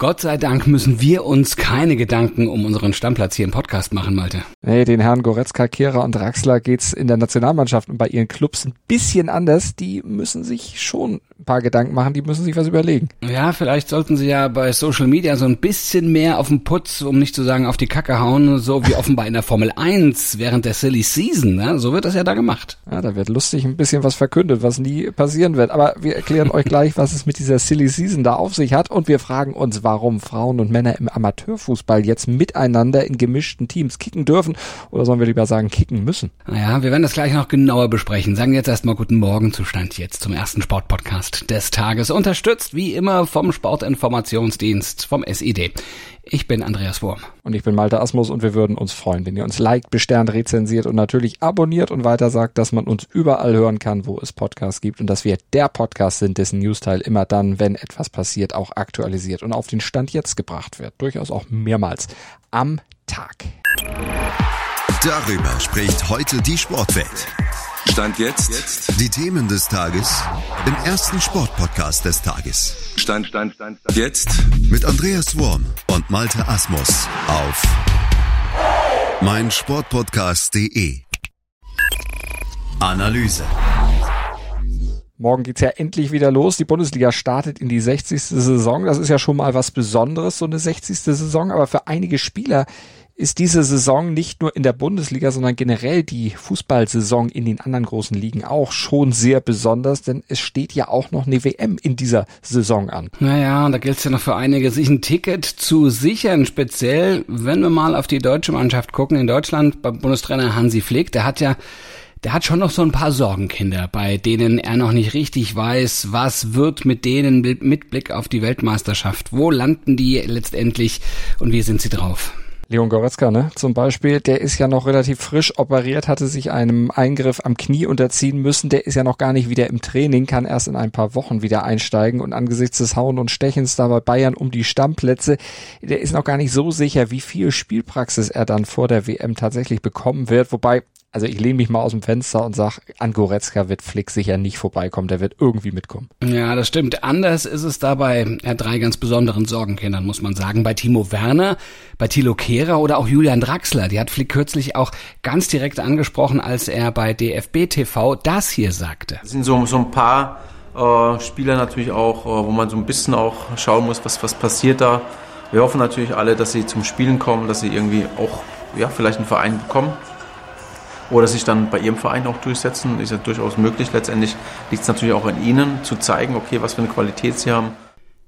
Gott sei Dank müssen wir uns keine Gedanken um unseren Stammplatz hier im Podcast machen, Malte. Nee, den Herren Goretzka, Kehrer und Draxler geht's in der Nationalmannschaft und bei ihren Clubs ein bisschen anders. Die müssen sich schon ein paar Gedanken machen, die müssen sich was überlegen. Ja, vielleicht sollten sie ja bei Social Media so ein bisschen mehr auf den Putz, um nicht zu sagen auf die Kacke hauen, so wie offenbar in der Formel 1 während der Silly Season. Ne? So wird das ja da gemacht. Ja, da wird lustig ein bisschen was verkündet, was nie passieren wird. Aber wir erklären euch gleich, was es mit dieser Silly Season da auf sich hat und wir fragen uns, warum Frauen und Männer im Amateurfußball jetzt miteinander in gemischten Teams kicken dürfen oder sollen wir lieber sagen, kicken müssen? Naja, wir werden das gleich noch genauer besprechen. Sagen jetzt erstmal guten Morgen Zustand jetzt zum ersten Sportpodcast des Tages. Unterstützt wie immer vom Sportinformationsdienst, vom SID. Ich bin Andreas Wurm. Und ich bin Malte Asmus und wir würden uns freuen, wenn ihr uns liked, besternt, rezensiert und natürlich abonniert und weiter sagt, dass man uns überall hören kann, wo es Podcasts gibt und dass wir der Podcast sind, dessen Newsteil immer dann, wenn etwas passiert, auch aktualisiert und auf den Stand jetzt gebracht wird. Durchaus auch mehrmals am Tag. Darüber spricht heute die Sportwelt. Stand jetzt. jetzt. Die Themen des Tages im ersten Sportpodcast des Tages. Stand, Stand, Stand, Stand. Jetzt. Mit Andreas Worm und Malte Asmus auf meinsportpodcast.de. Analyse. Morgen geht's ja endlich wieder los. Die Bundesliga startet in die 60. Saison. Das ist ja schon mal was Besonderes, so eine 60. Saison. Aber für einige Spieler ist diese Saison nicht nur in der Bundesliga, sondern generell die Fußballsaison in den anderen großen Ligen auch schon sehr besonders, denn es steht ja auch noch eine WM in dieser Saison an. Naja, da gilt es ja noch für einige, sich ein Ticket zu sichern, speziell wenn wir mal auf die deutsche Mannschaft gucken. In Deutschland beim Bundestrainer Hansi Flick, der hat ja der hat schon noch so ein paar Sorgenkinder, bei denen er noch nicht richtig weiß, was wird mit denen mit Blick auf die Weltmeisterschaft. Wo landen die letztendlich und wie sind sie drauf? Leon Goretzka, ne, zum Beispiel, der ist ja noch relativ frisch operiert, hatte sich einem Eingriff am Knie unterziehen müssen. Der ist ja noch gar nicht wieder im Training, kann erst in ein paar Wochen wieder einsteigen und angesichts des Hauen und Stechens da bei Bayern um die Stammplätze, der ist noch gar nicht so sicher, wie viel Spielpraxis er dann vor der WM tatsächlich bekommen wird. Wobei also ich lehne mich mal aus dem Fenster und sag, an Goretzka wird Flick sicher nicht vorbeikommen, der wird irgendwie mitkommen. Ja, das stimmt. Anders ist es da bei ja, drei ganz besonderen Sorgenkindern, muss man sagen. Bei Timo Werner, bei Thilo Kehrer oder auch Julian Draxler. Die hat Flick kürzlich auch ganz direkt angesprochen, als er bei DFB TV das hier sagte. Das sind so, so ein paar äh, Spieler natürlich auch, äh, wo man so ein bisschen auch schauen muss, was, was passiert da. Wir hoffen natürlich alle, dass sie zum Spielen kommen, dass sie irgendwie auch ja, vielleicht einen Verein bekommen oder sich dann bei ihrem Verein auch durchsetzen. Ist ja durchaus möglich. Letztendlich liegt es natürlich auch an ihnen, zu zeigen, okay, was für eine Qualität sie haben.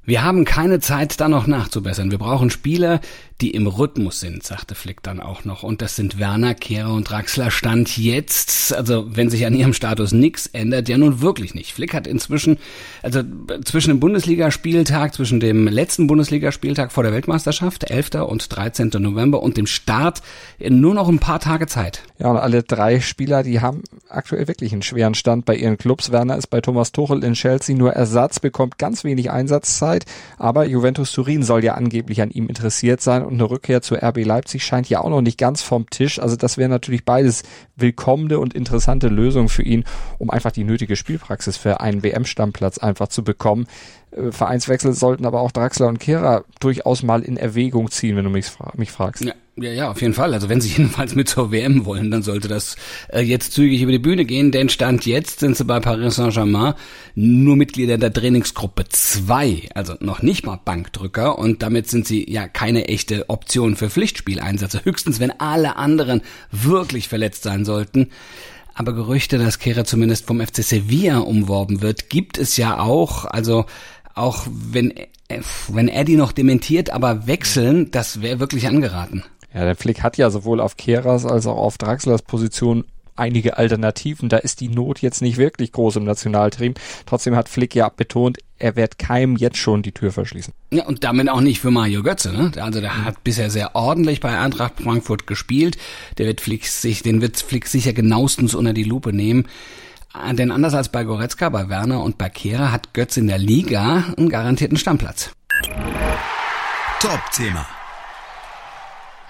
Wir haben keine Zeit, da noch nachzubessern. Wir brauchen Spieler, die im Rhythmus sind, sagte Flick dann auch noch. Und das sind Werner, Kehrer und Draxler Stand jetzt. Also wenn sich an ihrem Status nichts ändert, ja nun wirklich nicht. Flick hat inzwischen, also zwischen dem Bundesligaspieltag, zwischen dem letzten Bundesligaspieltag vor der Weltmeisterschaft, 11. und 13. November und dem Start nur noch ein paar Tage Zeit. Ja, und alle drei Spieler, die haben aktuell wirklich einen schweren Stand bei ihren Clubs. Werner ist bei Thomas Tuchel in Chelsea nur Ersatz, bekommt ganz wenig Einsatzzeit. Aber Juventus Turin soll ja angeblich an ihm interessiert sein und eine Rückkehr zu RB Leipzig scheint ja auch noch nicht ganz vom Tisch. Also das wäre natürlich beides willkommene und interessante Lösungen für ihn, um einfach die nötige Spielpraxis für einen WM-Stammplatz einfach zu bekommen. Äh, Vereinswechsel sollten aber auch Draxler und Kehrer durchaus mal in Erwägung ziehen, wenn du mich, mich fragst. Ja. Ja, ja, auf jeden Fall. Also wenn sie jedenfalls mit zur WM wollen, dann sollte das äh, jetzt zügig über die Bühne gehen, denn Stand jetzt sind sie bei Paris Saint-Germain nur Mitglieder der Trainingsgruppe 2, also noch nicht mal Bankdrücker und damit sind sie ja keine echte Option für Pflichtspieleinsätze, höchstens wenn alle anderen wirklich verletzt sein sollten. Aber Gerüchte, dass Kehrer zumindest vom FC Sevilla umworben wird, gibt es ja auch. Also auch wenn, wenn Eddie noch dementiert, aber wechseln, das wäre wirklich angeraten. Ja, der Flick hat ja sowohl auf Keras als auch auf Draxlers Position einige Alternativen. Da ist die Not jetzt nicht wirklich groß im Nationalteam. Trotzdem hat Flick ja betont, er wird keinem jetzt schon die Tür verschließen. Ja, und damit auch nicht für Mario Götze. Ne? Also der hat bisher sehr ordentlich bei Eintracht Frankfurt gespielt. Der wird Flick sich, den wird Flick sicher genauestens unter die Lupe nehmen. Denn anders als bei Goretzka, bei Werner und bei Kehrer hat Götze in der Liga einen garantierten Stammplatz. Top-Thema.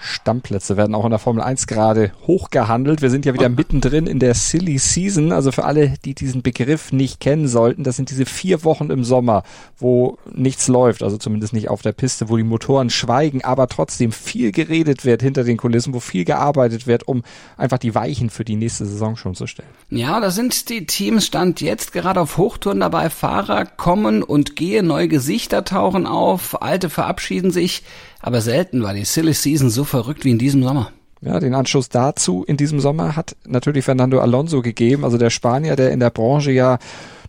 Stammplätze werden auch in der Formel 1 gerade hochgehandelt. Wir sind ja wieder mittendrin in der Silly Season. Also für alle, die diesen Begriff nicht kennen sollten, das sind diese vier Wochen im Sommer, wo nichts läuft, also zumindest nicht auf der Piste, wo die Motoren schweigen, aber trotzdem viel geredet wird hinter den Kulissen, wo viel gearbeitet wird, um einfach die Weichen für die nächste Saison schon zu stellen. Ja, da sind die Teams stand jetzt gerade auf Hochtouren dabei. Fahrer kommen und gehen, neue Gesichter tauchen auf, alte verabschieden sich. Aber selten war die Silly Season so verrückt wie in diesem Sommer. Ja, den Anschluss dazu in diesem Sommer hat natürlich Fernando Alonso gegeben, also der Spanier, der in der Branche ja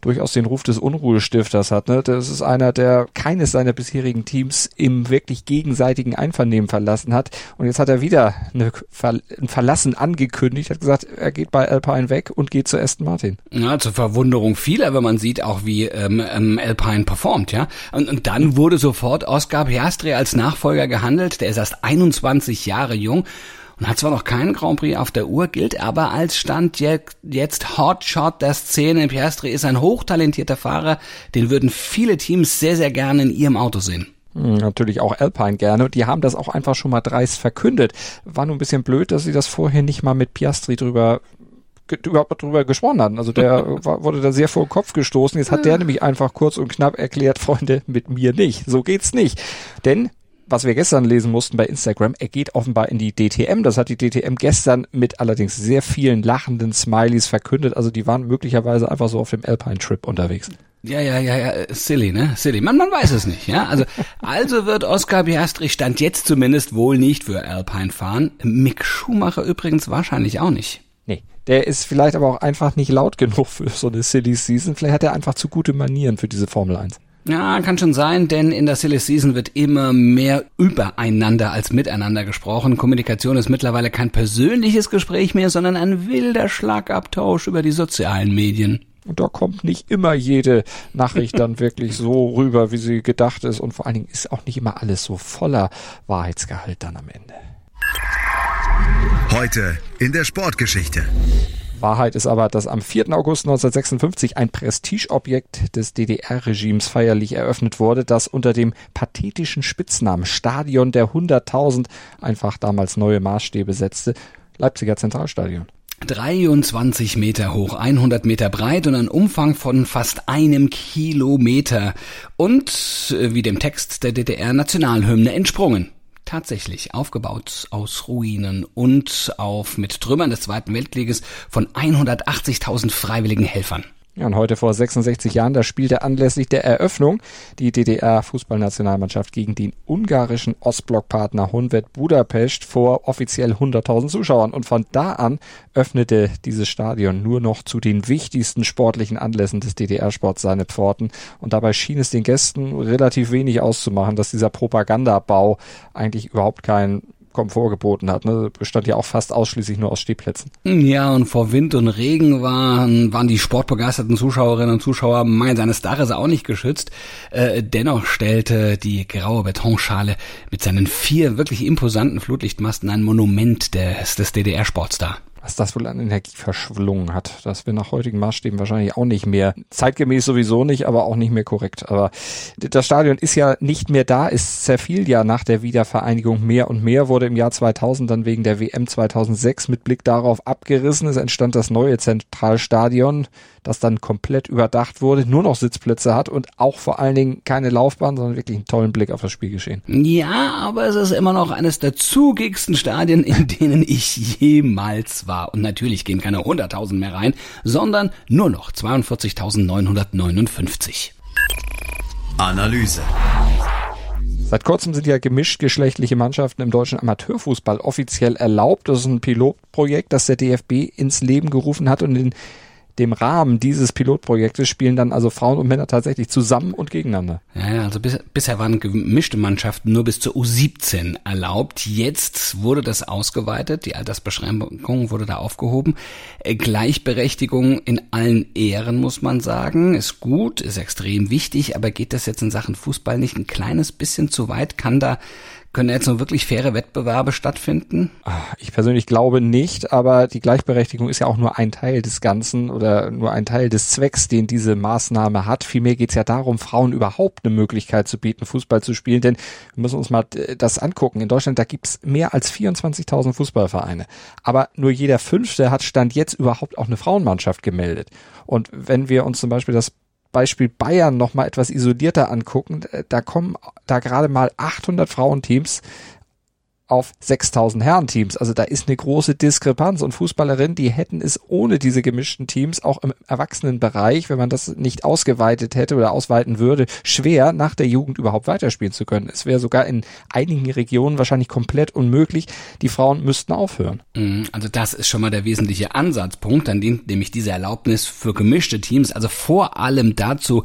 durchaus den Ruf des Unruhestifters hat. Ne? Das ist einer, der keines seiner bisherigen Teams im wirklich gegenseitigen Einvernehmen verlassen hat. Und jetzt hat er wieder eine Ver ein Verlassen angekündigt, hat gesagt, er geht bei Alpine weg und geht zu Aston Martin. Ja, zur Verwunderung vieler, wenn man sieht auch, wie ähm, ähm, Alpine performt, ja. Und, und dann wurde sofort Oscar Piastri als Nachfolger gehandelt. Der ist erst 21 Jahre jung und hat zwar noch keinen Grand Prix auf der Uhr, gilt aber als Stand jetzt Hotshot der Szene. Piastri ist ein hochtalentierter Fahrer, den würden viele Teams sehr, sehr gerne in ihrem Auto sehen. Hm, natürlich auch Alpine gerne. Und die haben das auch einfach schon mal dreist verkündet. War nur ein bisschen blöd, dass sie das vorher nicht mal mit Piastri drüber überhaupt drüber gesprochen hatten. Also der wurde da sehr vor den Kopf gestoßen. Jetzt hat der nämlich einfach kurz und knapp erklärt, Freunde, mit mir nicht. So geht's nicht. Denn was wir gestern lesen mussten bei Instagram, er geht offenbar in die DTM. Das hat die DTM gestern mit allerdings sehr vielen lachenden Smileys verkündet. Also die waren möglicherweise einfach so auf dem Alpine-Trip unterwegs. Ja, ja, ja, ja, silly, ne? Silly. Man, man weiß es nicht, ja? Also, also wird Oscar Piastri stand jetzt zumindest wohl nicht für Alpine fahren. Mick Schumacher übrigens wahrscheinlich auch nicht. Nee, der ist vielleicht aber auch einfach nicht laut genug für so eine Silly Season. Vielleicht hat er einfach zu gute Manieren für diese Formel 1. Ja, kann schon sein, denn in der Silly Season wird immer mehr übereinander als miteinander gesprochen. Kommunikation ist mittlerweile kein persönliches Gespräch mehr, sondern ein wilder Schlagabtausch über die sozialen Medien. Und da kommt nicht immer jede Nachricht dann wirklich so rüber, wie sie gedacht ist. Und vor allen Dingen ist auch nicht immer alles so voller Wahrheitsgehalt dann am Ende. Heute in der Sportgeschichte. Wahrheit ist aber, dass am 4. August 1956 ein Prestigeobjekt des DDR-Regimes feierlich eröffnet wurde, das unter dem pathetischen Spitznamen Stadion der 100.000 einfach damals neue Maßstäbe setzte. Leipziger Zentralstadion. 23 Meter hoch, 100 Meter breit und ein Umfang von fast einem Kilometer und äh, wie dem Text der DDR-Nationalhymne entsprungen tatsächlich aufgebaut aus Ruinen und auf mit Trümmern des Zweiten Weltkrieges von 180.000 freiwilligen Helfern. Ja, und heute vor 66 Jahren, da spielte anlässlich der Eröffnung die DDR-Fußballnationalmannschaft gegen den ungarischen Ostblockpartner Honved Budapest vor offiziell 100.000 Zuschauern. Und von da an öffnete dieses Stadion nur noch zu den wichtigsten sportlichen Anlässen des DDR-Sports seine Pforten. Und dabei schien es den Gästen relativ wenig auszumachen, dass dieser Propagandabau eigentlich überhaupt kein Komfort geboten hat. Ne? Bestand ja auch fast ausschließlich nur aus Stehplätzen. Ja, und vor Wind und Regen waren, waren die sportbegeisterten Zuschauerinnen und Zuschauer mangels eines Daches auch nicht geschützt. Äh, dennoch stellte die graue Betonschale mit seinen vier wirklich imposanten Flutlichtmasten ein Monument des, des DDR-Sports dar was das wohl an Energie verschlungen hat. Das wäre nach heutigen Maßstäben wahrscheinlich auch nicht mehr, zeitgemäß sowieso nicht, aber auch nicht mehr korrekt. Aber das Stadion ist ja nicht mehr da, es zerfiel ja nach der Wiedervereinigung mehr und mehr, wurde im Jahr 2000 dann wegen der WM 2006 mit Blick darauf abgerissen. Es entstand das neue Zentralstadion das dann komplett überdacht wurde, nur noch Sitzplätze hat und auch vor allen Dingen keine Laufbahn, sondern wirklich einen tollen Blick auf das Spielgeschehen. Ja, aber es ist immer noch eines der zugigsten Stadien, in denen ich jemals war. Und natürlich gehen keine 100.000 mehr rein, sondern nur noch 42.959. Analyse. Seit kurzem sind ja gemischtgeschlechtliche Mannschaften im deutschen Amateurfußball offiziell erlaubt. Das ist ein Pilotprojekt, das der DFB ins Leben gerufen hat und in dem Rahmen dieses Pilotprojektes spielen dann also Frauen und Männer tatsächlich zusammen und gegeneinander. Ja, also bis, bisher waren gemischte Mannschaften nur bis zur U17 erlaubt. Jetzt wurde das ausgeweitet, die Altersbeschränkung wurde da aufgehoben. Äh, Gleichberechtigung in allen Ehren, muss man sagen, ist gut, ist extrem wichtig, aber geht das jetzt in Sachen Fußball nicht ein kleines bisschen zu weit? Kann da Können jetzt noch wirklich faire Wettbewerbe stattfinden? Ah, ich persönlich glaube nicht, aber die Gleichberechtigung ist ja auch nur ein Teil des Ganzen oder nur ein Teil des Zwecks, den diese Maßnahme hat. Vielmehr geht es ja darum, Frauen überhaupt eine Möglichkeit zu bieten, Fußball zu spielen. Denn wir müssen uns mal äh, das angucken. In Deutschland, da gibt's mehr als 24.000 Fußballvereine. Aber nur jeder Fünfte hat Stand jetzt überhaupt auch eine Frauenmannschaft gemeldet. Und wenn wir uns zum Beispiel das Beispiel Bayern noch mal etwas isolierter angucken, äh, da kommen da gerade mal 800 Frauenteams auf 6000 Herrenteams. Also da ist eine große Diskrepanz und Fußballerinnen, die hätten es ohne diese gemischten Teams auch im Erwachsenenbereich, wenn man das nicht ausgeweitet hätte oder ausweiten würde, schwer nach der Jugend überhaupt weiterspielen zu können. Es wäre sogar in einigen Regionen wahrscheinlich komplett unmöglich. Die Frauen müssten aufhören. Mhm, also das ist schon mal der wesentliche Ansatzpunkt, an dem nämlich diese Erlaubnis für gemischte Teams, also vor allem dazu,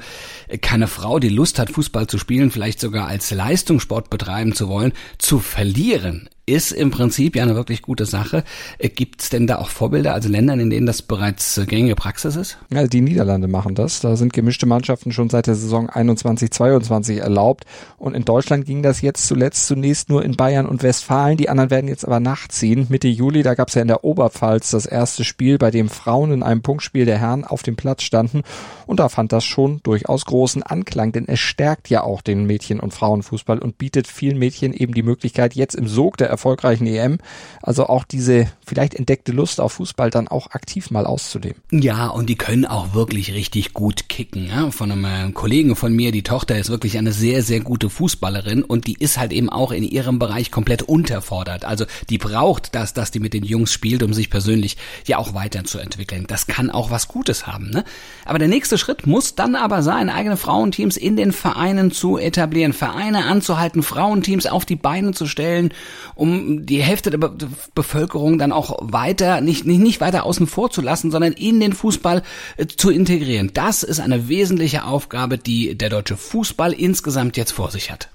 keine Frau, die Lust hat, Fußball zu spielen, vielleicht sogar als Leistungssport betreiben zu wollen, zu verlieren Saturn ist im Prinzip ja eine wirklich gute Sache. Äh, Gibt es denn da auch Vorbilder, also Länder, in denen das bereits äh, gängige Praxis ist? Ja, die Niederlande machen das. Da sind gemischte Mannschaften schon seit der Saison 21-22 erlaubt. Und in Deutschland ging das jetzt zuletzt zunächst nur in Bayern und Westfalen. Die anderen werden jetzt aber nachziehen. Mitte Juli, da gab es ja in der Oberpfalz das erste Spiel, bei dem Frauen in einem Punktspiel der Herren auf dem Platz standen. Und da fand das schon durchaus großen Anklang, denn es stärkt ja auch den Mädchen- und Frauenfußball und bietet vielen Mädchen eben die Möglichkeit, jetzt im Sog der erfolgreichen EM, also auch diese vielleicht entdeckte Lust auf Fußball dann auch aktiv mal auszuleben. Ja, und die können auch wirklich richtig gut kicken. Ja? Von einem äh, Kollegen von mir, die Tochter ist wirklich eine sehr, sehr gute Fußballerin und die ist halt eben auch in ihrem Bereich komplett unterfordert. Also die braucht das, dass die mit den Jungs spielt, um sich persönlich ja auch weiterzuentwickeln. Das kann auch was Gutes haben. Ne? Aber der nächste Schritt muss dann aber sein, eigene Frauenteams in den Vereinen zu etablieren, Vereine anzuhalten, Frauenteams auf die Beine zu stellen, um die Hälfte der Be Bevölkerung dann auch weiter, nicht, nicht, nicht weiter außen vor zu lassen, sondern in den Fußball äh, zu integrieren. Das ist eine wesentliche Aufgabe, die der deutsche Fußball insgesamt jetzt vor sich hat.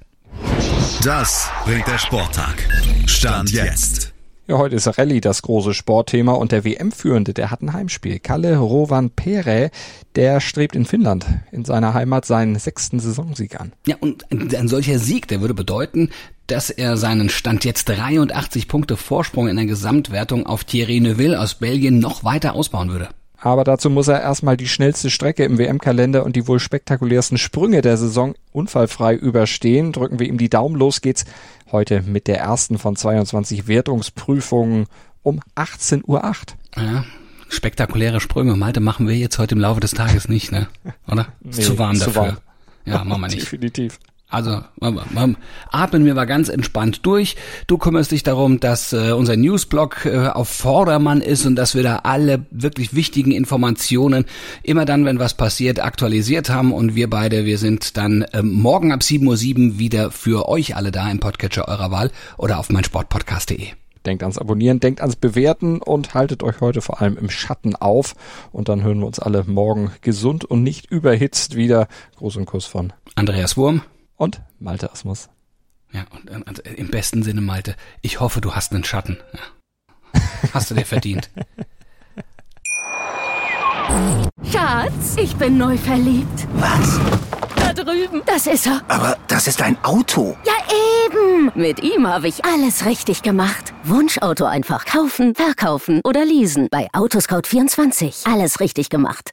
Das bringt der Sporttag. Stand jetzt. Ja, heute ist Rallye das große Sportthema und der WM-Führende, der hat ein Heimspiel. Kalle Rovan Pere, der strebt in Finnland, in seiner Heimat, seinen sechsten Saisonsieg an. Ja, und ein solcher Sieg, der würde bedeuten, dass er seinen Stand jetzt 83 Punkte Vorsprung in der Gesamtwertung auf Thierry Neuville aus Belgien noch weiter ausbauen würde. Aber dazu muss er erstmal die schnellste Strecke im WM-Kalender und die wohl spektakulärsten Sprünge der Saison unfallfrei überstehen. Drücken wir ihm die Daumen. Los geht's heute mit der ersten von 22 Wertungsprüfungen um 18.08 Uhr. Ja, spektakuläre Sprünge. Malte machen wir jetzt heute im Laufe des Tages nicht, ne? Oder? Ist Nee, zu warm zu dafür. warm. Ja, machen wir nicht. Definitiv. Also atmen wir mal ganz entspannt durch. Du kümmerst dich darum, dass äh, unser Newsblog äh, auf Vordermann ist und dass wir da alle wirklich wichtigen Informationen immer dann, wenn was passiert, aktualisiert haben. Und wir beide, wir sind dann ähm, morgen ab 7.07 Uhr wieder für euch alle da im Podcatcher eurer Wahl oder auf meinsportpodcast.de. Denkt ans Abonnieren, denkt ans Bewerten und haltet euch heute vor allem im Schatten auf. Und dann hören wir uns alle morgen gesund und nicht überhitzt wieder. Gruß und Kuss von Andreas Wurm. Und Malte Asmus. Ja, und, und, und im besten Sinne, Malte, ich hoffe, du hast einen Schatten. Ja. Hast du dir verdient. Schatz, ich bin neu verliebt. Was? Da drüben. Das ist er. Aber das ist ein Auto. Ja, eben. Mit ihm habe ich alles richtig gemacht. Wunschauto einfach kaufen, verkaufen oder leasen. Bei Autoscout24. Alles richtig gemacht.